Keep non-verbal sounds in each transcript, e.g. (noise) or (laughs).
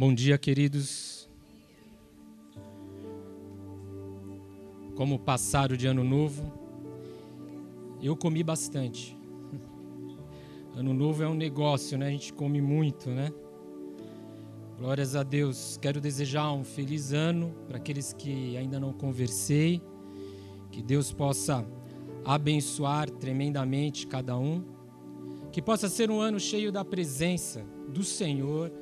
Bom dia, queridos. Como passar o de ano novo? Eu comi bastante. (laughs) Ano novo é um negócio, né? A gente come muito, né? Glórias a Deus. Quero desejar um feliz ano para aqueles que ainda não conversei. Que Deus possa abençoar tremendamente cada um. Que possa ser um ano cheio da presença do Senhor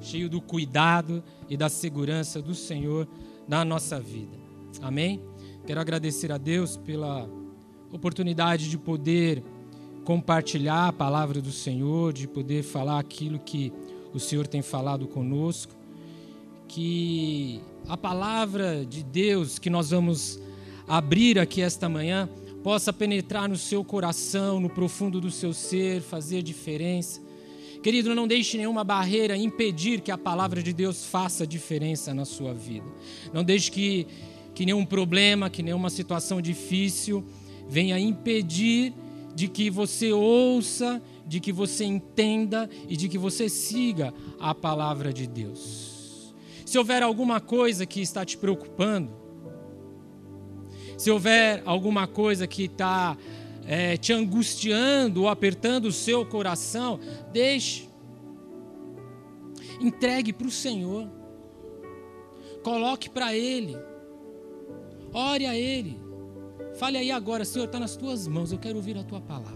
cheio do cuidado e da segurança do Senhor na nossa vida. Amém? Quero agradecer a Deus pela oportunidade de poder compartilhar a palavra do Senhor, de poder falar aquilo que o Senhor tem falado conosco. Que a palavra de Deus que nós vamos abrir aqui esta manhã possa penetrar no seu coração, no profundo do seu ser, fazer diferença Querido, não deixe nenhuma barreira impedir que a palavra de Deus faça diferença na sua vida. Não deixe que, que nenhum problema, que nenhuma situação difícil venha impedir de que você ouça, de que você entenda e de que você siga a palavra de Deus. Se houver alguma coisa que está te preocupando, se houver alguma coisa que está é, te angustiando ou apertando o seu coração, deixe. Entregue para o Senhor. Coloque para Ele. Ore a Ele. Fale aí agora, Senhor, está nas tuas mãos, eu quero ouvir a tua palavra.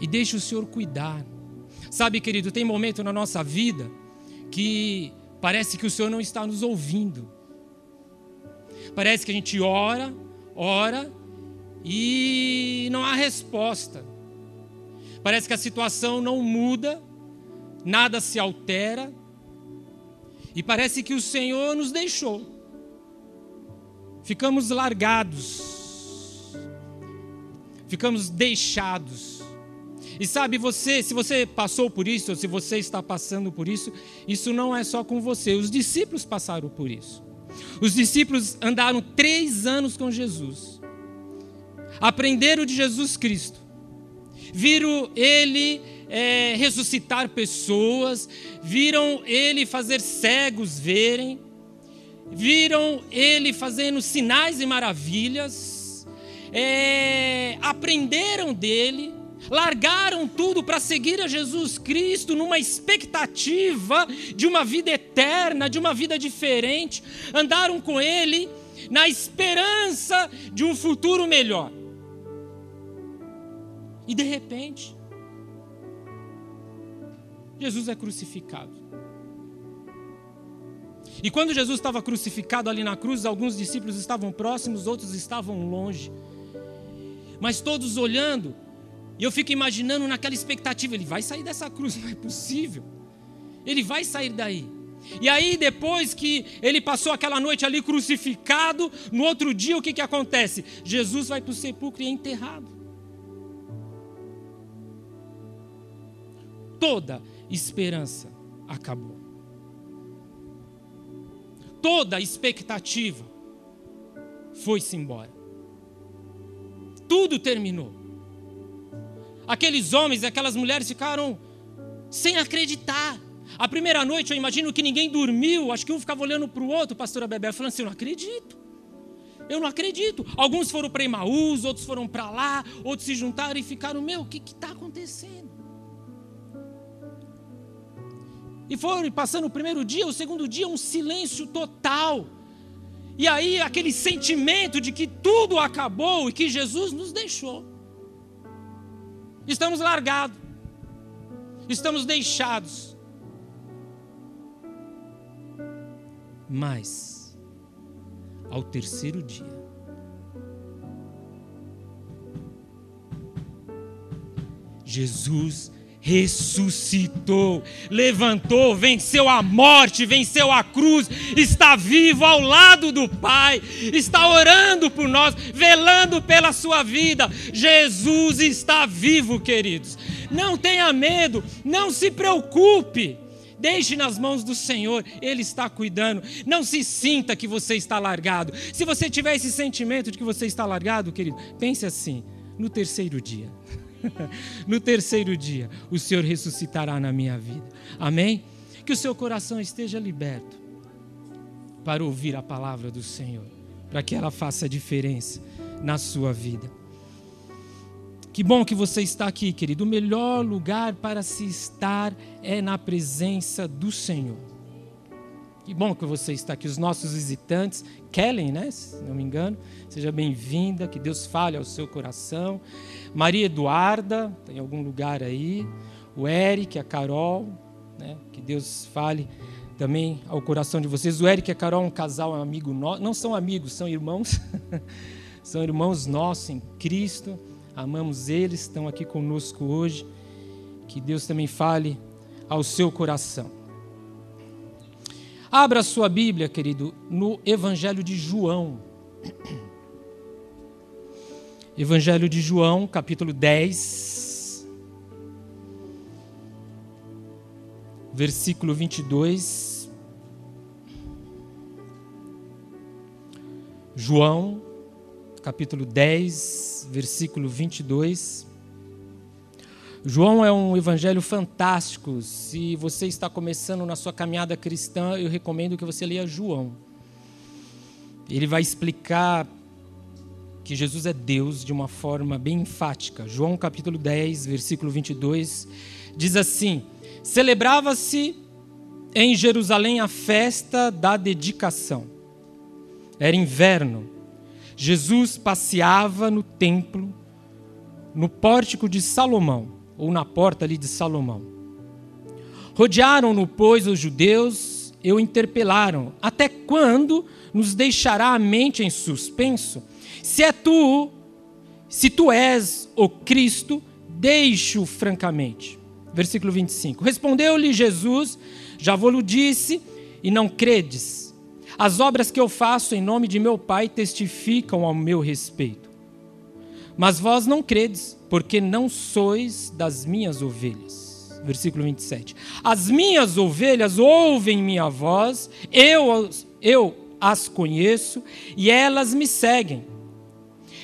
E deixe o Senhor cuidar. Sabe, querido, tem momento na nossa vida que parece que o Senhor não está nos ouvindo. Parece que a gente ora, ora, e não há resposta. Parece que a situação não muda, nada se altera, e parece que o Senhor nos deixou. Ficamos largados, ficamos deixados. E sabe, você, se você passou por isso, ou se você está passando por isso, isso não é só com você. Os discípulos passaram por isso. Os discípulos andaram três anos com Jesus aprenderam de Jesus Cristo, viram ele é, ressuscitar pessoas, viram ele fazer cegos verem, viram ele fazendo sinais e maravilhas, é, aprenderam dele, largaram tudo para seguir a Jesus Cristo numa expectativa de uma vida eterna, de uma vida diferente, andaram com ele na esperança de um futuro melhor. E de repente, Jesus é crucificado. E quando Jesus estava crucificado ali na cruz, alguns discípulos estavam próximos, outros estavam longe. Mas todos olhando, e eu fico imaginando naquela expectativa: ele vai sair dessa cruz, (laughs) não é possível. Ele vai sair daí. E aí, depois que ele passou aquela noite ali crucificado, no outro dia o que, que acontece? Jesus vai para o sepulcro e é enterrado. Toda esperança acabou. Toda expectativa foi-se embora. Tudo terminou. Aqueles homens e aquelas mulheres ficaram sem acreditar. A primeira noite eu imagino que ninguém dormiu, acho que um ficava olhando para o outro, pastora Bebé, falando assim: Eu não acredito. Eu não acredito. Alguns foram para Emaús, outros foram para lá, outros se juntaram e ficaram: Meu, o que está acontecendo? E foram passando o primeiro dia, o segundo dia, um silêncio total. E aí aquele sentimento de que tudo acabou e que Jesus nos deixou. Estamos largados. Estamos deixados. Mas, ao terceiro dia, Jesus ressuscitou, levantou, venceu a morte, venceu a cruz, está vivo ao lado do Pai, está orando por nós, velando pela sua vida. Jesus está vivo, queridos. Não tenha medo, não se preocupe. Deixe nas mãos do Senhor, Ele está cuidando. Não se sinta que você está largado. Se você tiver esse sentimento de que você está largado, querido, pense assim: no terceiro dia. (laughs) no terceiro dia, o Senhor ressuscitará na minha vida. Amém? que o seu coração esteja liberto para ouvir a palavra do Senhor, para que ela faça diferença na sua vida. Que bom que você está aqui, querido. O melhor lugar para se estar é na presença do Senhor. Que bom que você está aqui. Os nossos visitantes, Kellen, né? Se não me engano, seja bem-vinda. Que Deus fale ao seu coração. Maria Eduarda, tem algum lugar aí. O Eric, a Carol, né? Que Deus fale também ao coração de vocês. O Eric e a Carol, um casal, um amigo nosso. Não são amigos, são irmãos. (laughs) são irmãos nossos em Cristo amamos eles, estão aqui conosco hoje. Que Deus também fale ao seu coração. Abra sua Bíblia, querido, no Evangelho de João. Evangelho de João, capítulo 10, versículo 22. João capítulo 10, versículo 22. João é um evangelho fantástico. Se você está começando na sua caminhada cristã, eu recomendo que você leia João. Ele vai explicar que Jesus é Deus de uma forma bem enfática. João capítulo 10, versículo 22 diz assim: Celebrava-se em Jerusalém a festa da dedicação. Era inverno Jesus passeava no templo, no pórtico de Salomão, ou na porta ali de Salomão. Rodearam-no, pois, os judeus e o interpelaram: Até quando nos deixará a mente em suspenso? Se é tu, se tu és o Cristo, deixe-o francamente. Versículo 25. Respondeu-lhe Jesus: Já vou-lo disse, e não credes. As obras que eu faço em nome de meu Pai testificam ao meu respeito. Mas vós não credes, porque não sois das minhas ovelhas. Versículo 27. As minhas ovelhas ouvem minha voz, eu, eu as conheço e elas me seguem.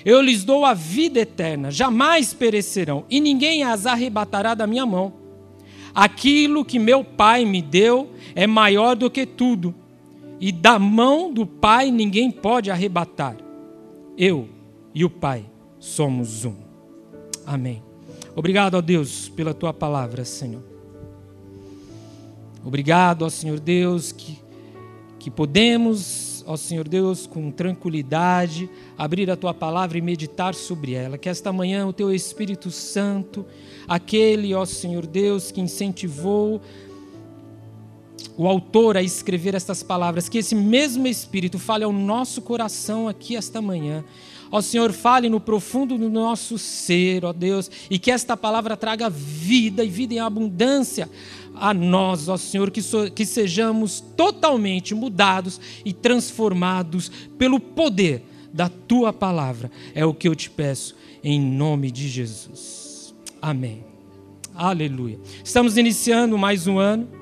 Eu lhes dou a vida eterna, jamais perecerão, e ninguém as arrebatará da minha mão. Aquilo que meu Pai me deu é maior do que tudo e da mão do Pai ninguém pode arrebatar. Eu e o Pai somos um. Amém. Obrigado, ó Deus, pela tua palavra, Senhor. Obrigado, ó Senhor Deus, que, que podemos, ó Senhor Deus, com tranquilidade, abrir a tua palavra e meditar sobre ela. Que esta manhã o teu Espírito Santo, aquele, ó Senhor Deus, que incentivou o autor a escrever estas palavras, que esse mesmo Espírito fale ao nosso coração aqui esta manhã. Ó Senhor, fale no profundo do nosso ser, ó Deus, e que esta palavra traga vida e vida em abundância a nós, ó Senhor, que, so, que sejamos totalmente mudados e transformados pelo poder da tua palavra. É o que eu te peço, em nome de Jesus. Amém. Aleluia. Estamos iniciando mais um ano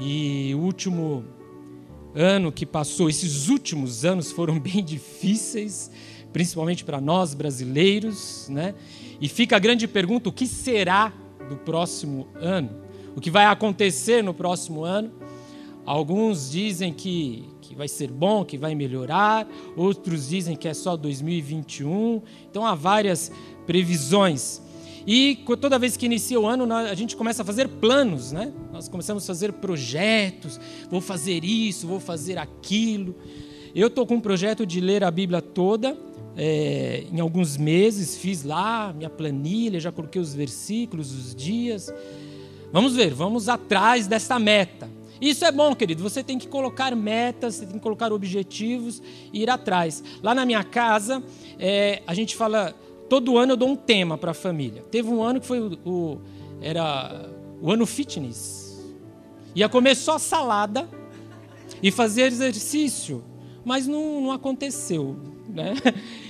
e o último ano que passou, esses últimos anos foram (laughs) bem difíceis, principalmente para nós brasileiros, né? E fica a grande pergunta: o que será do próximo ano? O que vai acontecer no próximo ano? Alguns dizem que, que vai ser bom, que vai melhorar, outros dizem que é só 2021. Então há várias previsões. E toda vez que inicia o ano, a gente começa a fazer planos, né? Nós começamos a fazer projetos, vou fazer isso, vou fazer aquilo. Eu estou com um projeto de ler a Bíblia toda, é, em alguns meses, fiz lá minha planilha, já coloquei os versículos, os dias. Vamos ver, vamos atrás dessa meta. Isso é bom, querido. Você tem que colocar metas, você tem que colocar objetivos e ir atrás. Lá na minha casa, é, a gente fala todo ano eu dou um tema para a família. Teve um ano que foi o, o, era o ano fitness. Ia comer só salada e fazer exercício, mas não, não aconteceu. Né? (laughs)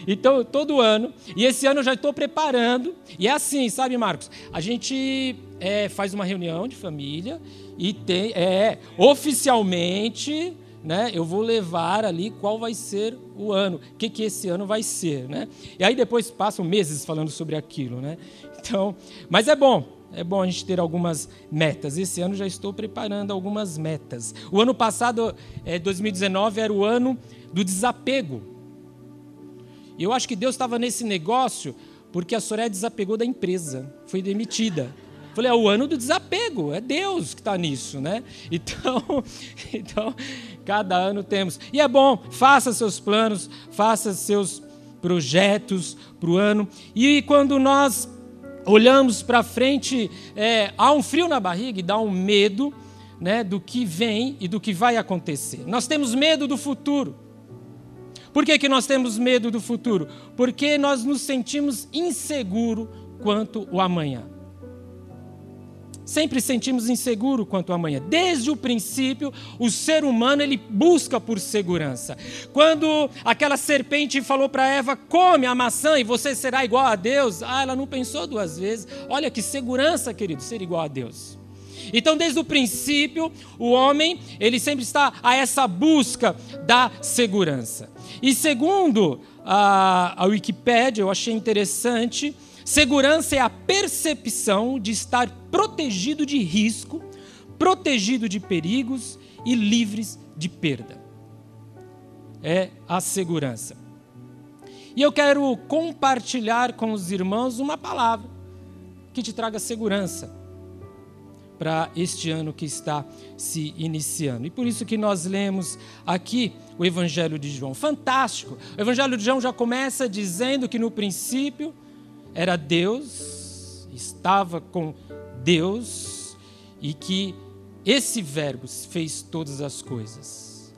Então, todo ano, e esse ano eu já estou preparando, e é assim, sabe, Marcos? A gente é, faz uma reunião de família e tem, é, oficialmente né, eu vou levar ali qual vai ser o ano, o que, que esse ano vai ser. Né? E aí depois passam meses falando sobre aquilo. Né? Então, mas é bom, é bom a gente ter algumas metas. Esse ano já estou preparando algumas metas. O ano passado, é, 2019, era o ano do desapego. E eu acho que Deus estava nesse negócio porque a Soraya desapegou da empresa, foi demitida. Falei, é o ano do desapego, é Deus que está nisso, né? Então, (laughs) então, cada ano temos. E é bom, faça seus planos, faça seus projetos para o ano. E quando nós olhamos para frente, é, há um frio na barriga e dá um medo né, do que vem e do que vai acontecer. Nós temos medo do futuro. Por que, que nós temos medo do futuro? Porque nós nos sentimos inseguros quanto o amanhã. Sempre sentimos inseguro quanto ao amanhã. Desde o princípio, o ser humano ele busca por segurança. Quando aquela serpente falou para Eva: "Come a maçã e você será igual a Deus", ah, ela não pensou duas vezes. Olha que segurança, querido, ser igual a Deus. Então, desde o princípio, o homem ele sempre está a essa busca da segurança. E segundo a, a Wikipédia, eu achei interessante Segurança é a percepção de estar protegido de risco, protegido de perigos e livres de perda. É a segurança. E eu quero compartilhar com os irmãos uma palavra que te traga segurança para este ano que está se iniciando. E por isso que nós lemos aqui o Evangelho de João. Fantástico! O Evangelho de João já começa dizendo que no princípio era Deus, estava com Deus e que esse Verbo fez todas as coisas.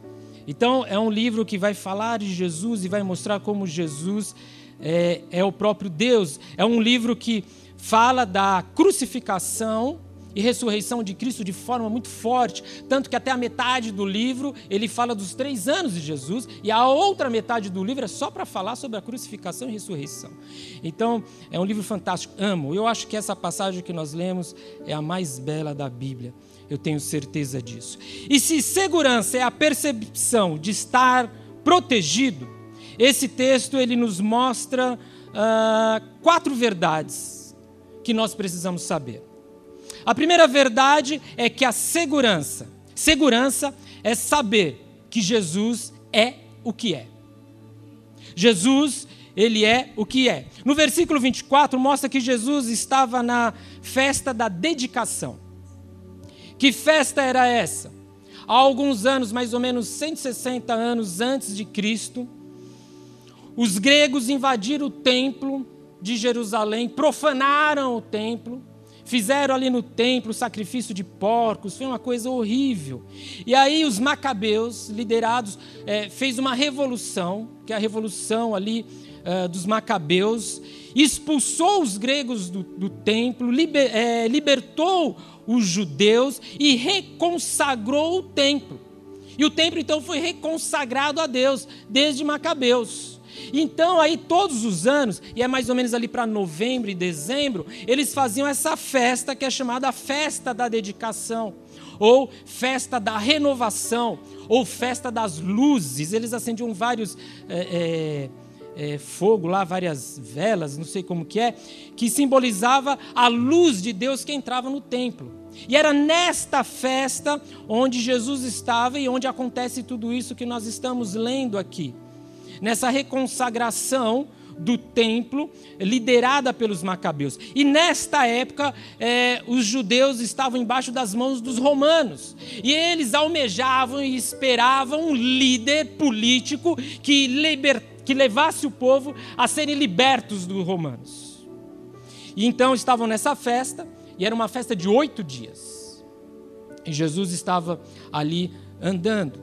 Então, é um livro que vai falar de Jesus e vai mostrar como Jesus é, é o próprio Deus. É um livro que fala da crucificação e ressurreição de Cristo de forma muito forte, tanto que até a metade do livro ele fala dos três anos de Jesus, e a outra metade do livro é só para falar sobre a crucificação e ressurreição. Então, é um livro fantástico, amo. Eu acho que essa passagem que nós lemos é a mais bela da Bíblia. Eu tenho certeza disso. E se segurança é a percepção de estar protegido, esse texto ele nos mostra uh, quatro verdades que nós precisamos saber. A primeira verdade é que a segurança, segurança é saber que Jesus é o que é. Jesus, ele é o que é. No versículo 24 mostra que Jesus estava na festa da dedicação. Que festa era essa? Há alguns anos, mais ou menos 160 anos antes de Cristo, os gregos invadiram o templo de Jerusalém, profanaram o templo Fizeram ali no templo sacrifício de porcos, foi uma coisa horrível. E aí os macabeus, liderados, é, fez uma revolução, que é a revolução ali é, dos macabeus, expulsou os gregos do, do templo, liber, é, libertou os judeus e reconsagrou o templo. E o templo então foi reconsagrado a Deus desde Macabeus. Então, aí todos os anos, e é mais ou menos ali para novembro e dezembro, eles faziam essa festa que é chamada Festa da Dedicação, ou Festa da Renovação, ou Festa das Luzes. Eles acendiam vários. É, é, é, fogo lá, várias velas, não sei como que é, que simbolizava a luz de Deus que entrava no templo. E era nesta festa onde Jesus estava e onde acontece tudo isso que nós estamos lendo aqui nessa reconsagração do templo, liderada pelos macabeus. E nesta época, é, os judeus estavam embaixo das mãos dos romanos. E eles almejavam e esperavam um líder político que, liber, que levasse o povo a serem libertos dos romanos. E então estavam nessa festa, e era uma festa de oito dias. E Jesus estava ali andando.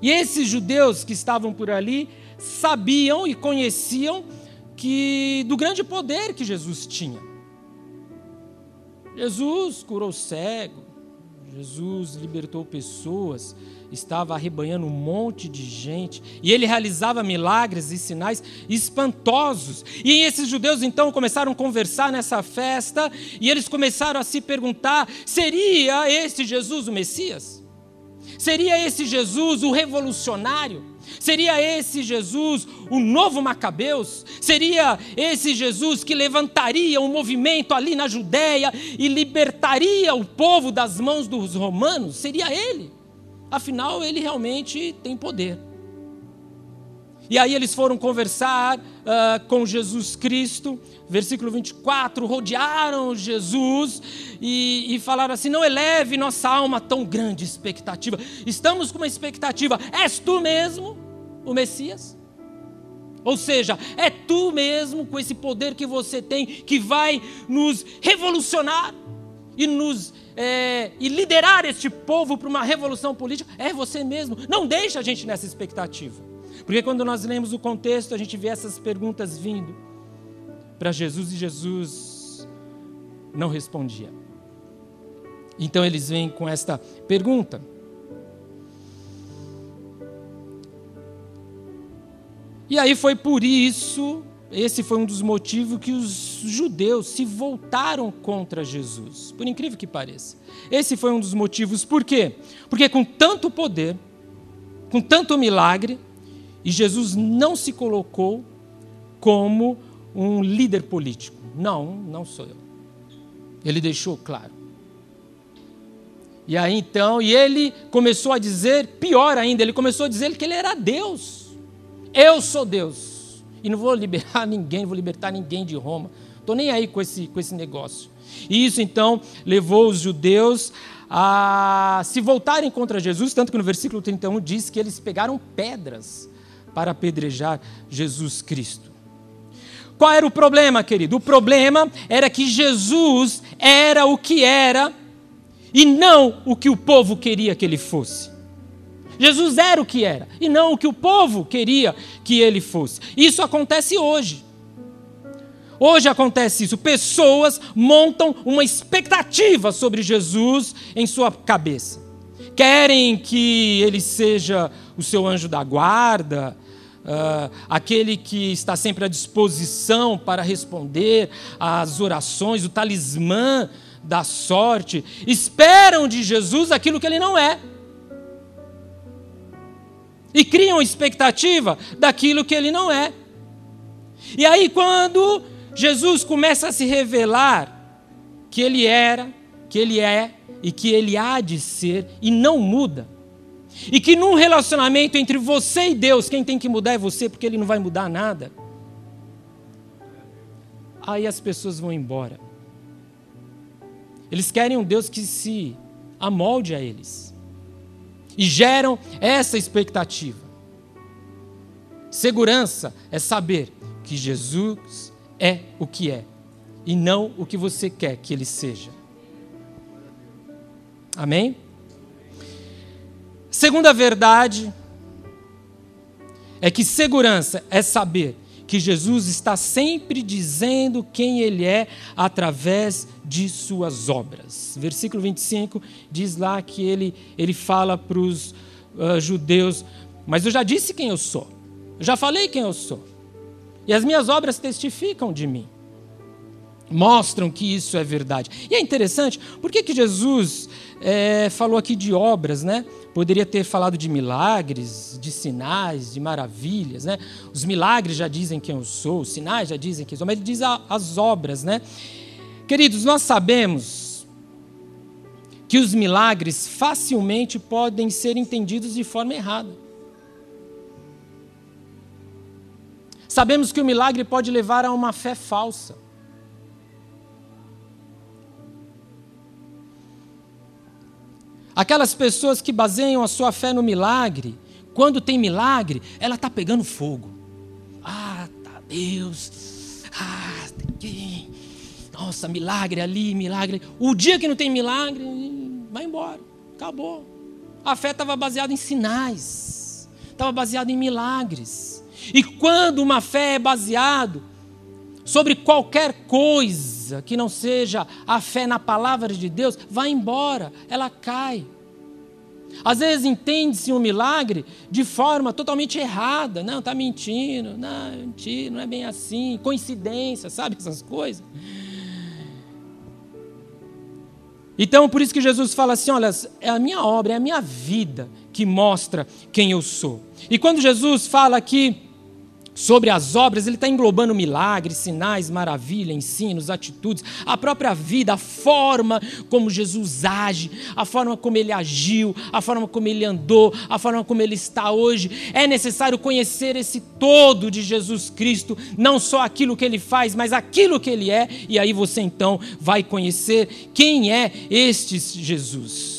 E esses judeus que estavam por ali sabiam e conheciam que do grande poder que Jesus tinha. Jesus curou cego, Jesus libertou pessoas, estava arrebanhando um monte de gente, e ele realizava milagres e sinais espantosos. E esses judeus então começaram a conversar nessa festa, e eles começaram a se perguntar: seria este Jesus o Messias? Seria esse Jesus o revolucionário? Seria esse Jesus o novo Macabeus? Seria esse Jesus que levantaria um movimento ali na Judéia e libertaria o povo das mãos dos romanos? Seria ele? Afinal, ele realmente tem poder. E aí eles foram conversar uh, com Jesus Cristo, versículo 24, rodearam Jesus e, e falaram assim: Não eleve nossa alma tão grande expectativa. Estamos com uma expectativa, és tu mesmo o Messias? Ou seja, é tu mesmo, com esse poder que você tem, que vai nos revolucionar e nos é, e liderar este povo para uma revolução política. É você mesmo. Não deixa a gente nessa expectativa. Porque quando nós lemos o contexto, a gente vê essas perguntas vindo para Jesus e Jesus não respondia. Então eles vêm com esta pergunta. E aí foi por isso, esse foi um dos motivos que os judeus se voltaram contra Jesus. Por incrível que pareça. Esse foi um dos motivos. Por quê? Porque com tanto poder, com tanto milagre, e Jesus não se colocou como um líder político. Não, não sou eu. Ele deixou claro. E aí então, e ele começou a dizer, pior ainda, ele começou a dizer que ele era Deus. Eu sou Deus. E não vou liberar (laughs) ninguém, vou libertar ninguém de Roma. Estou nem aí com esse, com esse negócio. E isso então levou os judeus a se voltarem contra Jesus, tanto que no versículo 31 diz que eles pegaram pedras para apedrejar Jesus Cristo. Qual era o problema, querido? O problema era que Jesus era o que era e não o que o povo queria que ele fosse. Jesus era o que era e não o que o povo queria que ele fosse. Isso acontece hoje. Hoje acontece isso. Pessoas montam uma expectativa sobre Jesus em sua cabeça. Querem que ele seja o seu anjo da guarda, uh, aquele que está sempre à disposição para responder às orações, o talismã da sorte, esperam de Jesus aquilo que ele não é. E criam expectativa daquilo que ele não é. E aí, quando Jesus começa a se revelar que ele era, que ele é e que ele há de ser e não muda, e que num relacionamento entre você e Deus, quem tem que mudar é você, porque Ele não vai mudar nada. Aí as pessoas vão embora. Eles querem um Deus que se amolde a eles. E geram essa expectativa. Segurança é saber que Jesus é o que é e não o que você quer que ele seja. Amém? Segunda verdade é que segurança é saber que Jesus está sempre dizendo quem Ele é através de suas obras. Versículo 25 diz lá que ele, ele fala para os uh, judeus: Mas eu já disse quem eu sou, eu já falei quem eu sou, e as minhas obras testificam de mim mostram que isso é verdade. E é interessante, por que, que Jesus é, falou aqui de obras, né? Poderia ter falado de milagres, de sinais, de maravilhas, né? Os milagres já dizem quem eu sou, os sinais já dizem quem eu sou, mas ele diz as obras, né? Queridos, nós sabemos que os milagres facilmente podem ser entendidos de forma errada. Sabemos que o milagre pode levar a uma fé falsa. Aquelas pessoas que baseiam a sua fé no milagre, quando tem milagre, ela está pegando fogo. Ah, tá Deus. Ah, tem Nossa, milagre ali, milagre. O dia que não tem milagre, vai embora. Acabou. A fé estava baseada em sinais, estava baseada em milagres. E quando uma fé é baseada sobre qualquer coisa que não seja a fé na palavra de Deus, vai embora, ela cai. Às vezes entende-se um milagre de forma totalmente errada. Não, está mentindo. Não, mentira, não é bem assim. Coincidência, sabe essas coisas? Então, por isso que Jesus fala assim: olha, é a minha obra, é a minha vida que mostra quem eu sou. E quando Jesus fala aqui sobre as obras, ele está englobando milagres, sinais, maravilha, ensinos, atitudes, a própria vida, a forma como Jesus age, a forma como ele agiu, a forma como ele andou, a forma como ele está hoje. É necessário conhecer esse todo de Jesus Cristo, não só aquilo que ele faz, mas aquilo que ele é, e aí você então vai conhecer quem é este Jesus.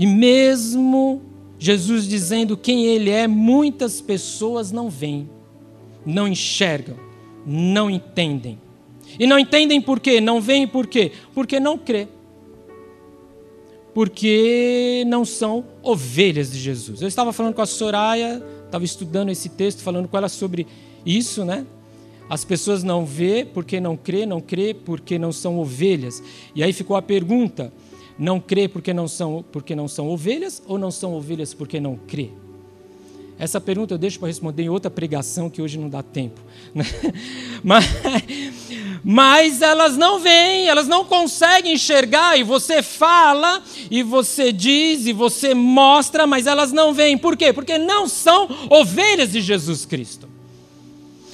E mesmo Jesus dizendo quem Ele é, muitas pessoas não veem, não enxergam, não entendem. E não entendem por quê? Não veem por quê? Porque não crê. Porque não são ovelhas de Jesus. Eu estava falando com a Soraya, estava estudando esse texto, falando com ela sobre isso, né? As pessoas não vê porque não crê, não crê porque não são ovelhas. E aí ficou a pergunta: não crê porque não são, porque não são ovelhas ou não são ovelhas porque não crê? Essa pergunta eu deixo para responder em outra pregação que hoje não dá tempo. Né? (laughs) Mas, mas elas não veem, elas não conseguem enxergar, e você fala, e você diz, e você mostra, mas elas não veem. Por quê? Porque não são ovelhas de Jesus Cristo.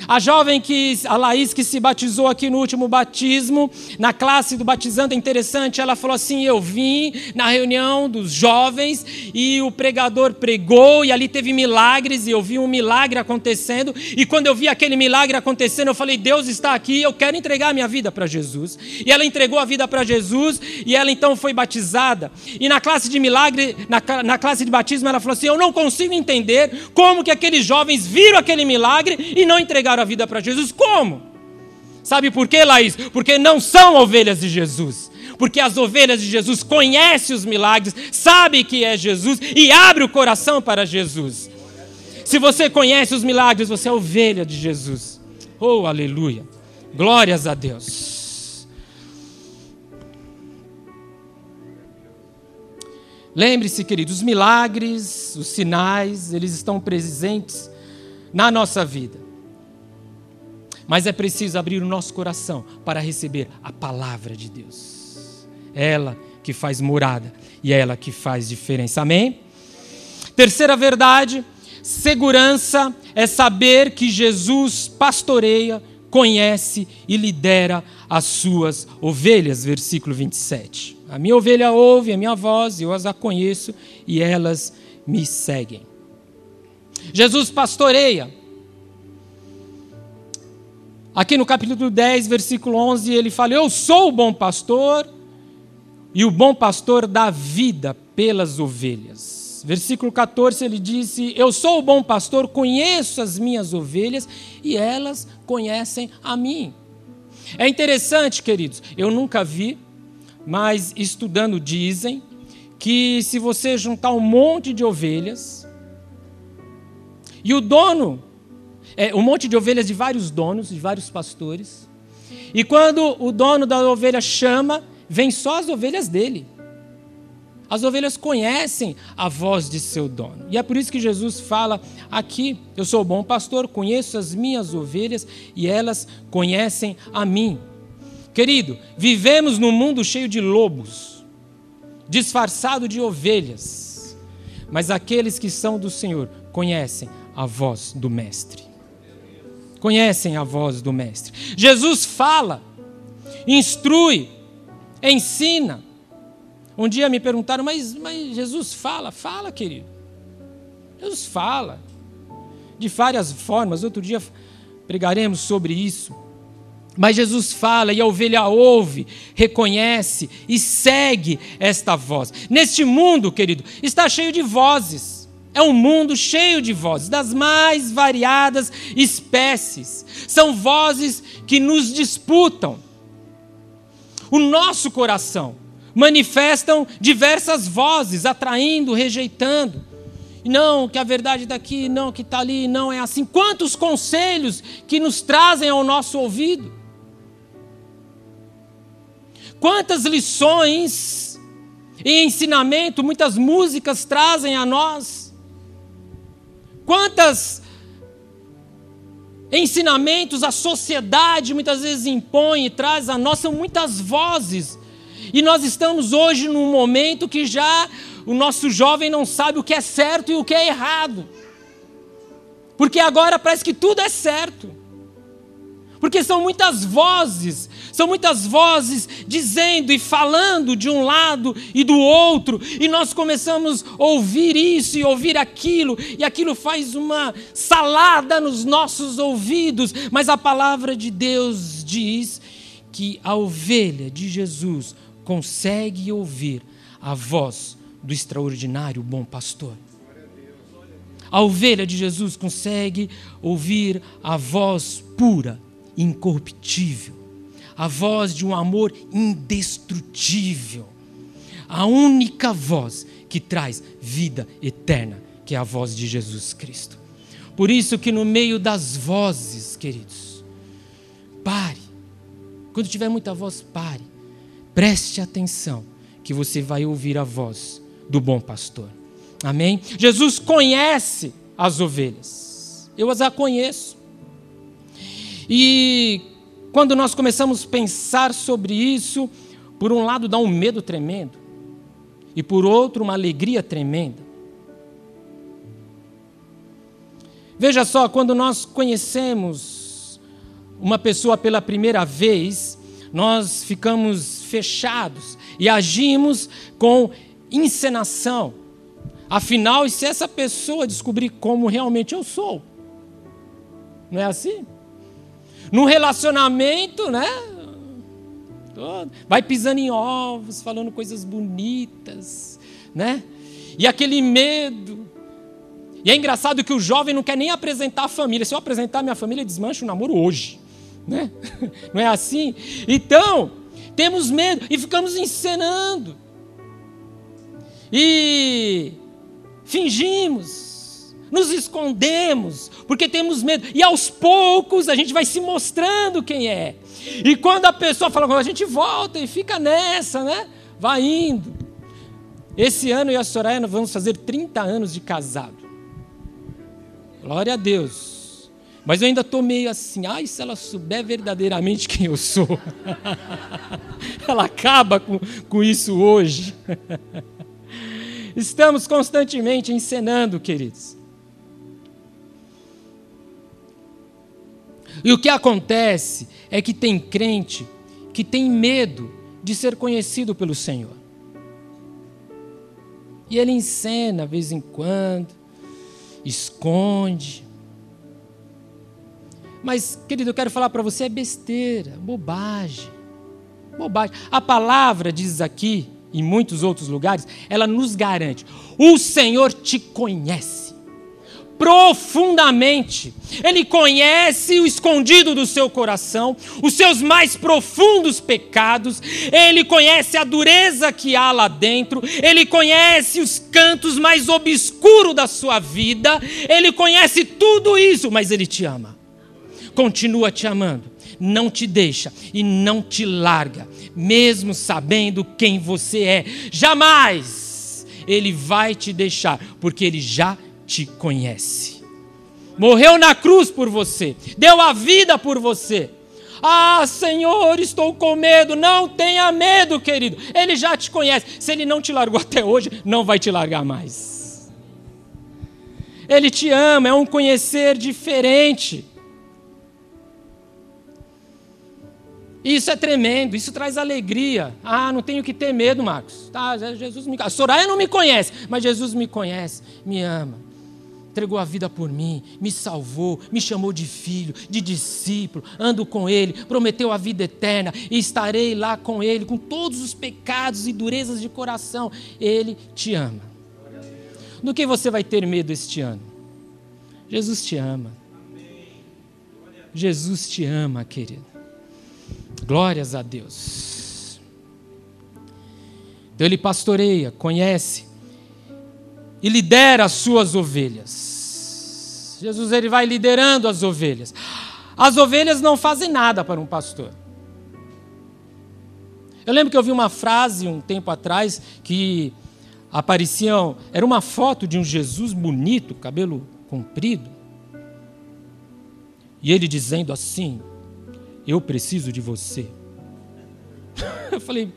A jovem que, a Laís, que se batizou aqui no último batismo, na classe do batizando, é interessante, ela falou assim: Eu vim na reunião dos jovens e o pregador pregou e ali teve milagres e eu vi um milagre acontecendo. E quando eu vi aquele milagre acontecendo, eu falei: Deus está aqui, eu quero entregar a minha vida para Jesus. E ela entregou a vida para Jesus e ela então foi batizada. E na classe de milagre, na, na classe de batismo, ela falou assim: Eu não consigo entender como que aqueles jovens viram aquele milagre e não entregaram a vida para Jesus. Como? Sabe por quê, Laís? Porque não são ovelhas de Jesus. Porque as ovelhas de Jesus conhecem os milagres, sabe que é Jesus e abre o coração para Jesus. Se você conhece os milagres, você é ovelha de Jesus. Oh, aleluia. Glórias a Deus. Lembre-se, queridos, os milagres, os sinais, eles estão presentes na nossa vida. Mas é preciso abrir o nosso coração para receber a palavra de Deus. Ela que faz morada e é ela que faz diferença. Amém? Terceira verdade, segurança é saber que Jesus pastoreia, conhece e lidera as suas ovelhas. Versículo 27. A minha ovelha ouve a minha voz, eu as a conheço e elas me seguem. Jesus pastoreia Aqui no capítulo 10, versículo 11, ele fala: Eu sou o bom pastor, e o bom pastor dá vida pelas ovelhas. Versículo 14, ele disse: Eu sou o bom pastor, conheço as minhas ovelhas, e elas conhecem a mim. É interessante, queridos, eu nunca vi, mas estudando dizem que se você juntar um monte de ovelhas, e o dono é, um monte de ovelhas de vários donos, de vários pastores. E quando o dono da ovelha chama, vem só as ovelhas dele. As ovelhas conhecem a voz de seu dono. E é por isso que Jesus fala aqui: Eu sou bom pastor, conheço as minhas ovelhas e elas conhecem a mim. Querido, vivemos num mundo cheio de lobos, disfarçado de ovelhas. Mas aqueles que são do Senhor conhecem a voz do Mestre conhecem a voz do Mestre. Jesus fala, instrui, ensina. Um dia me perguntaram, mas, mas Jesus fala? Fala, querido. Jesus fala. De várias formas. Outro dia pregaremos sobre isso. Mas Jesus fala e a ovelha ouve, reconhece e segue esta voz. Neste mundo, querido, está cheio de vozes. É um mundo cheio de vozes, das mais variadas espécies. São vozes que nos disputam. O nosso coração manifestam diversas vozes, atraindo, rejeitando. Não, que a verdade daqui, não, que está ali, não é assim. Quantos conselhos que nos trazem ao nosso ouvido? Quantas lições e ensinamento, muitas músicas trazem a nós. Quantas ensinamentos a sociedade muitas vezes impõe e traz a nós são muitas vozes. E nós estamos hoje num momento que já o nosso jovem não sabe o que é certo e o que é errado. Porque agora parece que tudo é certo. Porque são muitas vozes, são muitas vozes dizendo e falando de um lado e do outro, e nós começamos a ouvir isso e ouvir aquilo, e aquilo faz uma salada nos nossos ouvidos, mas a palavra de Deus diz que a ovelha de Jesus consegue ouvir a voz do extraordinário bom pastor. A ovelha de Jesus consegue ouvir a voz pura, incorruptível, a voz de um amor indestrutível, a única voz que traz vida eterna, que é a voz de Jesus Cristo. Por isso que no meio das vozes, queridos, pare. Quando tiver muita voz, pare. Preste atenção, que você vai ouvir a voz do bom pastor. Amém? Jesus conhece as ovelhas. Eu as conheço. E quando nós começamos a pensar sobre isso, por um lado dá um medo tremendo, e por outro uma alegria tremenda. Veja só, quando nós conhecemos uma pessoa pela primeira vez, nós ficamos fechados e agimos com encenação. Afinal, e se essa pessoa descobrir como realmente eu sou? Não é assim? Num relacionamento, né? Vai pisando em ovos, falando coisas bonitas, né? E aquele medo. E é engraçado que o jovem não quer nem apresentar a família. Se eu apresentar a minha família, desmancha o namoro hoje, né? (laughs) Não é assim? Então, temos medo e ficamos encenando. E fingimos, nos escondemos, porque temos medo. E aos poucos a gente vai se mostrando quem é. E quando a pessoa fala, a gente volta e fica nessa, né? Vai indo. Esse ano eu e a Soraya vamos fazer 30 anos de casado. Glória a Deus. Mas eu ainda estou meio assim, ai, se ela souber verdadeiramente quem eu sou. (laughs) ela acaba com, com isso hoje. (laughs) Estamos constantemente encenando, queridos. E o que acontece é que tem crente que tem medo de ser conhecido pelo Senhor. E ele encena de vez em quando, esconde. Mas, querido, eu quero falar para você: é besteira, bobagem. Bobagem. A palavra diz aqui em muitos outros lugares, ela nos garante: o Senhor te conhece profundamente. Ele conhece o escondido do seu coração, os seus mais profundos pecados, ele conhece a dureza que há lá dentro, ele conhece os cantos mais obscuros da sua vida, ele conhece tudo isso, mas ele te ama. Continua te amando não te deixa e não te larga, mesmo sabendo quem você é. Jamais ele vai te deixar, porque ele já te conhece. Morreu na cruz por você, deu a vida por você. Ah, Senhor, estou com medo. Não tenha medo, querido. Ele já te conhece. Se ele não te largou (laughs) até hoje, não vai te largar mais. Ele te ama, é um conhecer diferente. Isso é tremendo, isso traz alegria. Ah, não tenho que ter medo, Marcos. Tá, Jesus me A Soraya não me conhece, mas Jesus me conhece, me ama. Entregou a vida por mim, me salvou, me chamou de filho, de discípulo, ando com Ele, prometeu a vida eterna e estarei lá com Ele, com todos os pecados e durezas de coração. Ele te ama. Do que você vai ter medo este ano? Jesus te ama. Jesus te ama, querido. Glórias a Deus. Então ele pastoreia, conhece e lidera as suas ovelhas. Jesus ele vai liderando as ovelhas. As ovelhas não fazem nada para um pastor. Eu lembro que eu vi uma frase um tempo atrás que apareciam, era uma foto de um Jesus bonito, cabelo comprido, E ele dizendo assim: Eu preciso de você. (laughs) Eu falei: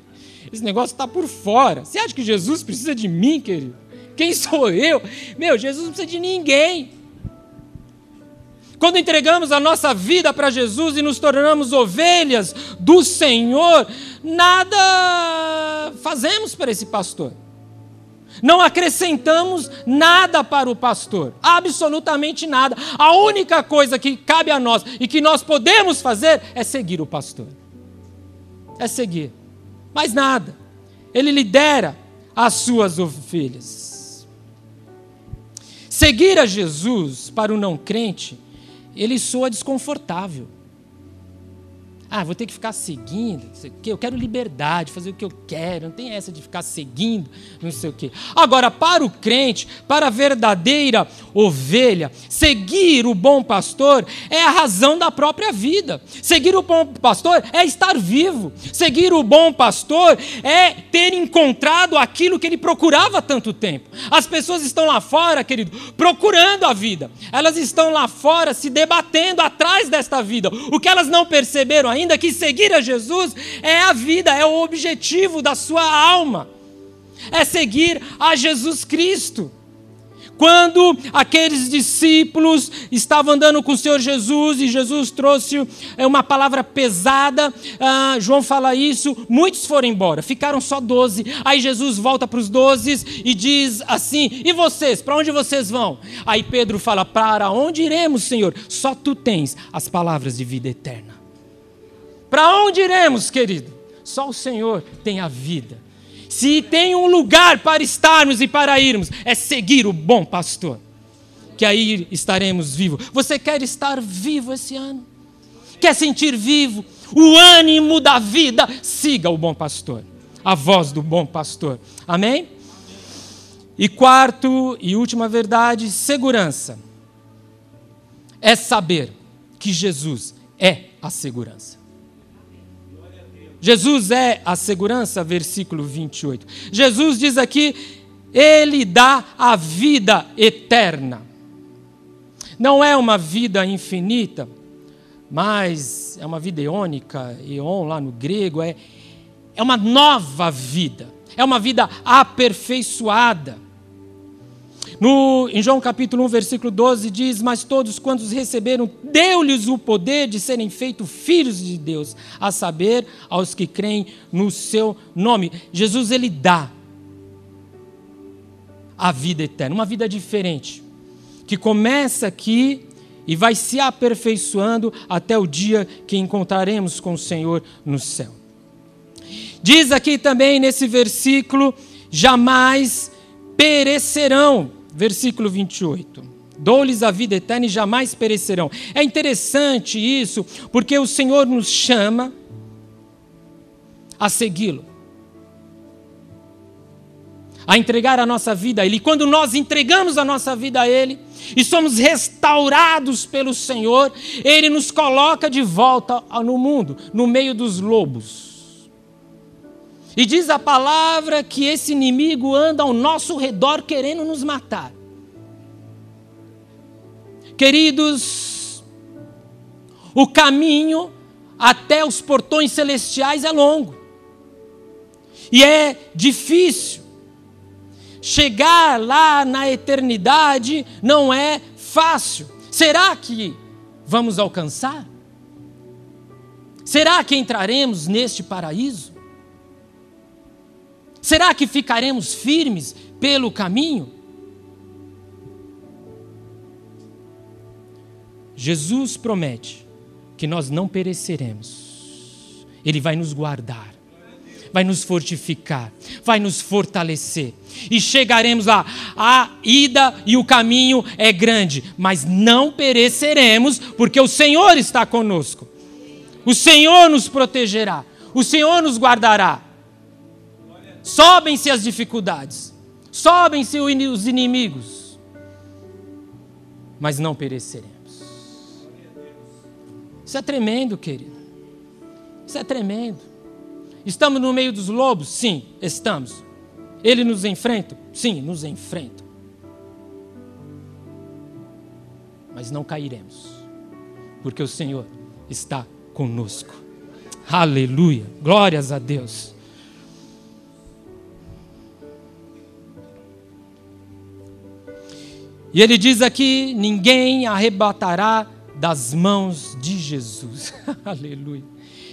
Esse negócio está por fora. Você acha que Jesus precisa de mim, querido? Quem sou eu? Meu, Jesus não precisa de ninguém. Quando entregamos a nossa vida para Jesus e nos tornamos ovelhas do Senhor, nada fazemos para esse pastor. Não acrescentamos nada para o pastor, absolutamente nada. A única coisa que cabe a nós e que nós podemos fazer é seguir o pastor. É seguir. Mais nada. Ele lidera as suas ovelhas. Seguir a Jesus para o não crente ele soa desconfortável. Ah, vou ter que ficar seguindo, não sei o quê. eu quero liberdade, fazer o que eu quero, não tem essa de ficar seguindo, não sei o quê. Agora, para o crente, para a verdadeira ovelha, seguir o bom pastor é a razão da própria vida. Seguir o bom pastor é estar vivo. Seguir o bom pastor é ter encontrado aquilo que ele procurava há tanto tempo. As pessoas estão lá fora, querido, procurando a vida. Elas estão lá fora se debatendo atrás desta vida. O que elas não perceberam ainda ainda que seguir a Jesus é a vida, é o objetivo da sua alma. É seguir a Jesus Cristo. Quando aqueles discípulos estavam andando com o Senhor Jesus e Jesus trouxe é, uma palavra pesada, ah, João fala isso, muitos foram embora, ficaram só doze. Aí Jesus volta para os doze e diz assim: E vocês, para onde vocês vão? Aí Pedro fala: Para onde iremos, Senhor? Só tu tens as palavras de vida eterna. Para onde iremos, querido? Só o Senhor tem a vida. Se tem um lugar para estarmos e para irmos, é seguir o bom pastor. Que aí estaremos vivos. Você quer estar vivo esse ano? Quer sentir vivo? O ânimo da vida? Siga o bom pastor. A voz do bom pastor. Amém? E quarto e última verdade, segurança. É saber que Jesus é a segurança. Jesus é a segurança, versículo 28. Jesus diz aqui: Ele dá a vida eterna. Não é uma vida infinita, mas é uma vida eônica, eon lá no grego, é, é uma nova vida, é uma vida aperfeiçoada. No, em João capítulo 1, versículo 12, diz: Mas todos quantos receberam, deu-lhes o poder de serem feitos filhos de Deus, a saber, aos que creem no seu nome. Jesus, ele dá a vida eterna, uma vida diferente, que começa aqui e vai se aperfeiçoando até o dia que encontraremos com o Senhor no céu. Diz aqui também nesse versículo: jamais perecerão versículo 28. Dou-lhes a vida eterna e jamais perecerão. É interessante isso, porque o Senhor nos chama a segui-lo, a entregar a nossa vida a Ele. E quando nós entregamos a nossa vida a Ele e somos restaurados pelo Senhor, Ele nos coloca de volta no mundo, no meio dos lobos e diz a palavra que esse inimigo anda ao nosso redor querendo nos matar. Queridos, o caminho até os portões celestiais é longo. E é difícil. Chegar lá na eternidade não é fácil. Será que vamos alcançar? Será que entraremos neste paraíso? Será que ficaremos firmes pelo caminho? Jesus promete que nós não pereceremos. Ele vai nos guardar, vai nos fortificar, vai nos fortalecer. E chegaremos lá. A ida e o caminho é grande, mas não pereceremos, porque o Senhor está conosco. O Senhor nos protegerá, o Senhor nos guardará. Sobem-se as dificuldades, sobem-se os inimigos, mas não pereceremos. Isso é tremendo, querido. Isso é tremendo. Estamos no meio dos lobos? Sim, estamos. Ele nos enfrenta? Sim, nos enfrenta. Mas não cairemos, porque o Senhor está conosco. Aleluia. Glórias a Deus. E ele diz aqui: ninguém arrebatará das mãos de Jesus. (laughs) Aleluia.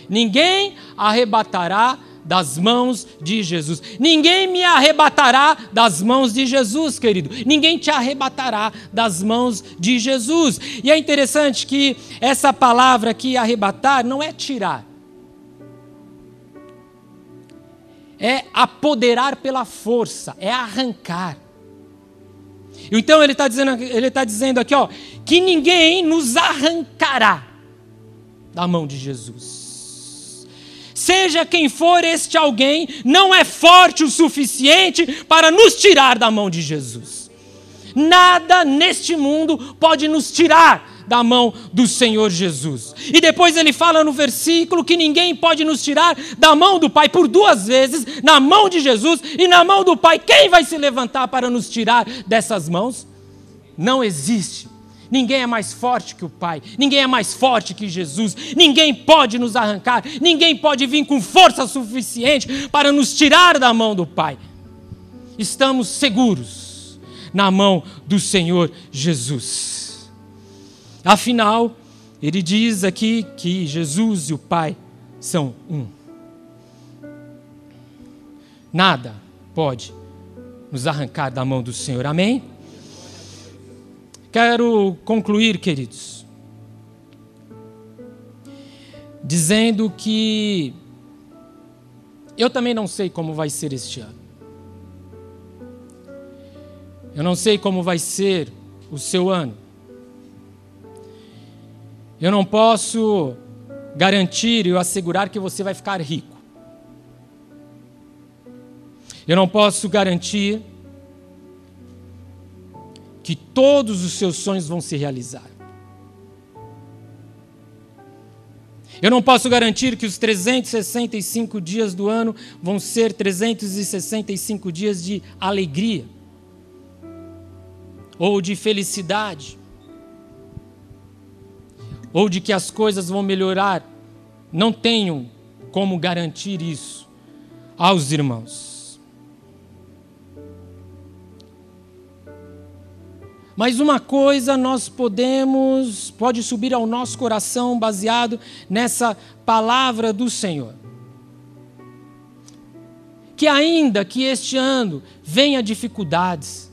Ninguém arrebatará das mãos de Jesus. Ninguém me arrebatará das mãos de Jesus, querido. Ninguém te arrebatará das mãos de Jesus. E é interessante que essa palavra aqui, arrebatar, não é tirar. É apoderar pela força, é arrancar. Então ele está dizendo, ele tá dizendo aqui, ó, que ninguém nos arrancará da mão de Jesus. Seja quem for este alguém, não é forte o suficiente para nos tirar da mão de Jesus. Nada neste mundo pode nos tirar da mão do Senhor Jesus. E depois ele fala no versículo que ninguém pode nos tirar da mão do Pai por duas vezes, na mão de Jesus e na mão do Pai. Quem vai se levantar para nos tirar dessas mãos? Não existe. Ninguém é mais forte que o Pai, ninguém é mais forte que Jesus, ninguém pode nos arrancar, ninguém pode vir com força suficiente para nos tirar da mão do Pai. Estamos seguros na mão do Senhor Jesus. Afinal, ele diz aqui que Jesus e o Pai são um. Nada pode nos arrancar da mão do Senhor. Amém? Quero concluir, queridos, dizendo que eu também não sei como vai ser este ano. Eu não sei como vai ser o seu ano. Eu não posso garantir e assegurar que você vai ficar rico. Eu não posso garantir que todos os seus sonhos vão se realizar. Eu não posso garantir que os 365 dias do ano vão ser 365 dias de alegria ou de felicidade ou de que as coisas vão melhorar, não tenho como garantir isso aos irmãos. Mas uma coisa nós podemos, pode subir ao nosso coração baseado nessa palavra do Senhor. Que ainda que este ano venha dificuldades,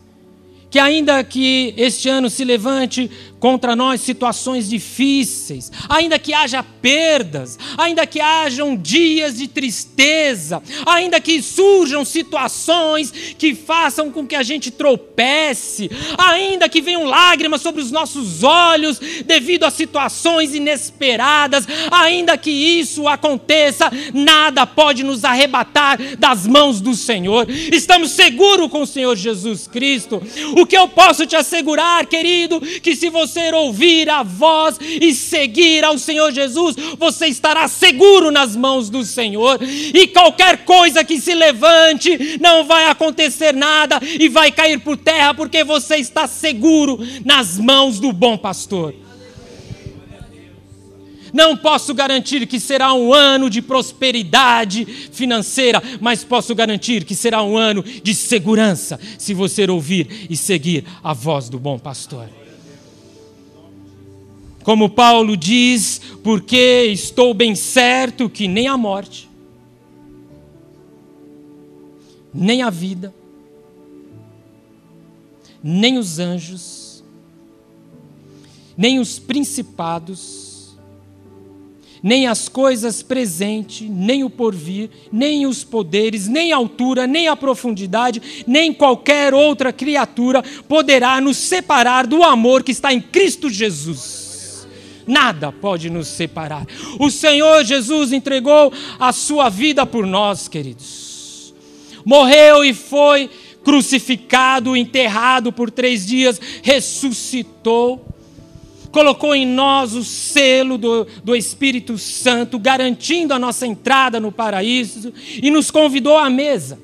que ainda que este ano se levante contra nós situações difíceis, ainda que haja perdas, ainda que hajam dias de tristeza, ainda que surjam situações que façam com que a gente tropece, ainda que venham lágrimas sobre os nossos olhos devido a situações inesperadas, ainda que isso aconteça, nada pode nos arrebatar das mãos do Senhor. Estamos seguros com o Senhor Jesus Cristo. O que eu posso te assegurar, querido, que se você você ouvir a voz e seguir ao Senhor Jesus, você estará seguro nas mãos do Senhor. E qualquer coisa que se levante, não vai acontecer nada e vai cair por terra, porque você está seguro nas mãos do bom pastor. Não posso garantir que será um ano de prosperidade financeira, mas posso garantir que será um ano de segurança, se você ouvir e seguir a voz do bom pastor. Como Paulo diz, porque estou bem certo que nem a morte, nem a vida, nem os anjos, nem os principados, nem as coisas presentes, nem o porvir, nem os poderes, nem a altura, nem a profundidade, nem qualquer outra criatura poderá nos separar do amor que está em Cristo Jesus nada pode nos separar. O Senhor Jesus entregou a sua vida por nós, queridos. Morreu e foi crucificado, enterrado por três dias, ressuscitou, colocou em nós o selo do, do Espírito Santo, garantindo a nossa entrada no paraíso e nos convidou à mesa.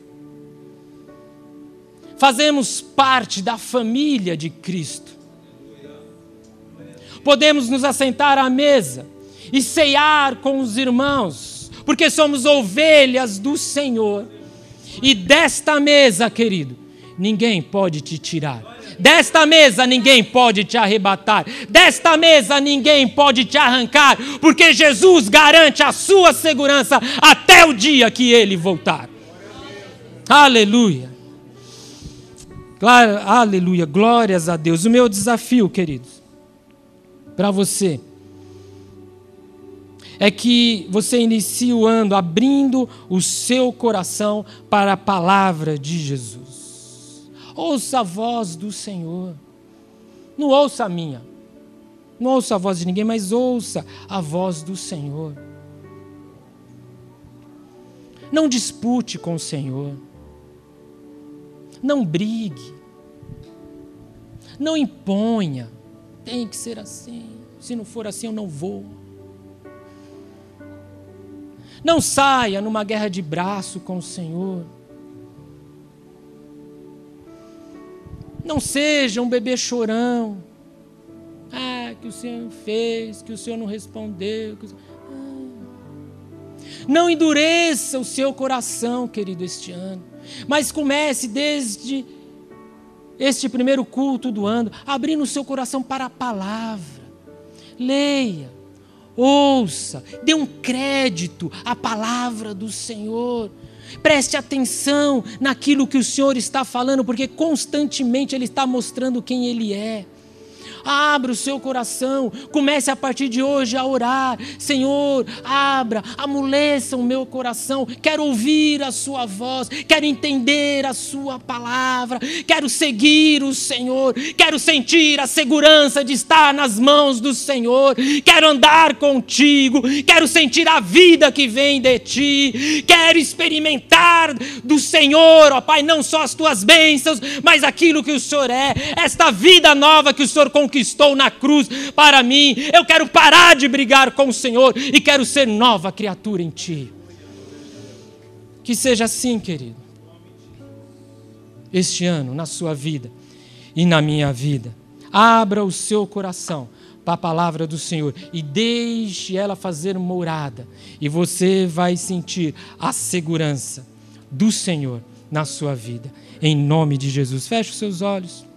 Fazemos parte da família de Cristo. Podemos nos assentar à mesa e ceiar com os irmãos, porque somos ovelhas do Senhor. E desta mesa, querido, ninguém pode te tirar. Desta mesa ninguém pode te arrebatar. Desta mesa ninguém pode te arrancar, porque Jesus garante a sua segurança até o dia que ele voltar. Aleluia. Aleluia. Glórias a Deus. O meu desafio, queridos, para você é que você inicie o ano abrindo o seu coração para a palavra de Jesus. Ouça a voz do Senhor. Não ouça a minha. Não ouça a voz de ninguém, mas ouça a voz do Senhor. Não dispute com o Senhor. Não brigue. Não imponha. Tem que ser assim. Se não for assim, eu não vou. Não saia numa guerra de braço com o Senhor. Não seja um bebê chorão. Ah, que o Senhor fez, que o Senhor não respondeu. Ah. Não endureça o seu coração, querido, este ano. Mas comece desde este primeiro culto do ano, abrindo o seu coração para a palavra. Leia, ouça, dê um crédito à palavra do Senhor. Preste atenção naquilo que o Senhor está falando, porque constantemente Ele está mostrando quem Ele é. Abra o seu coração, comece a partir de hoje a orar. Senhor, abra, amoleça o meu coração. Quero ouvir a Sua voz, quero entender a Sua palavra, quero seguir o Senhor, quero sentir a segurança de estar nas mãos do Senhor, quero andar contigo, quero sentir a vida que vem de Ti, quero experimentar do Senhor, ó Pai, não só as Tuas bênçãos, mas aquilo que o Senhor é, esta vida nova que o Senhor conquistou conquistou na cruz para mim. Eu quero parar de brigar com o Senhor e quero ser nova criatura em Ti. Que seja assim, querido. Este ano, na sua vida e na minha vida. Abra o seu coração para a palavra do Senhor e deixe ela fazer morada. E você vai sentir a segurança do Senhor na sua vida. Em nome de Jesus. Feche os seus olhos.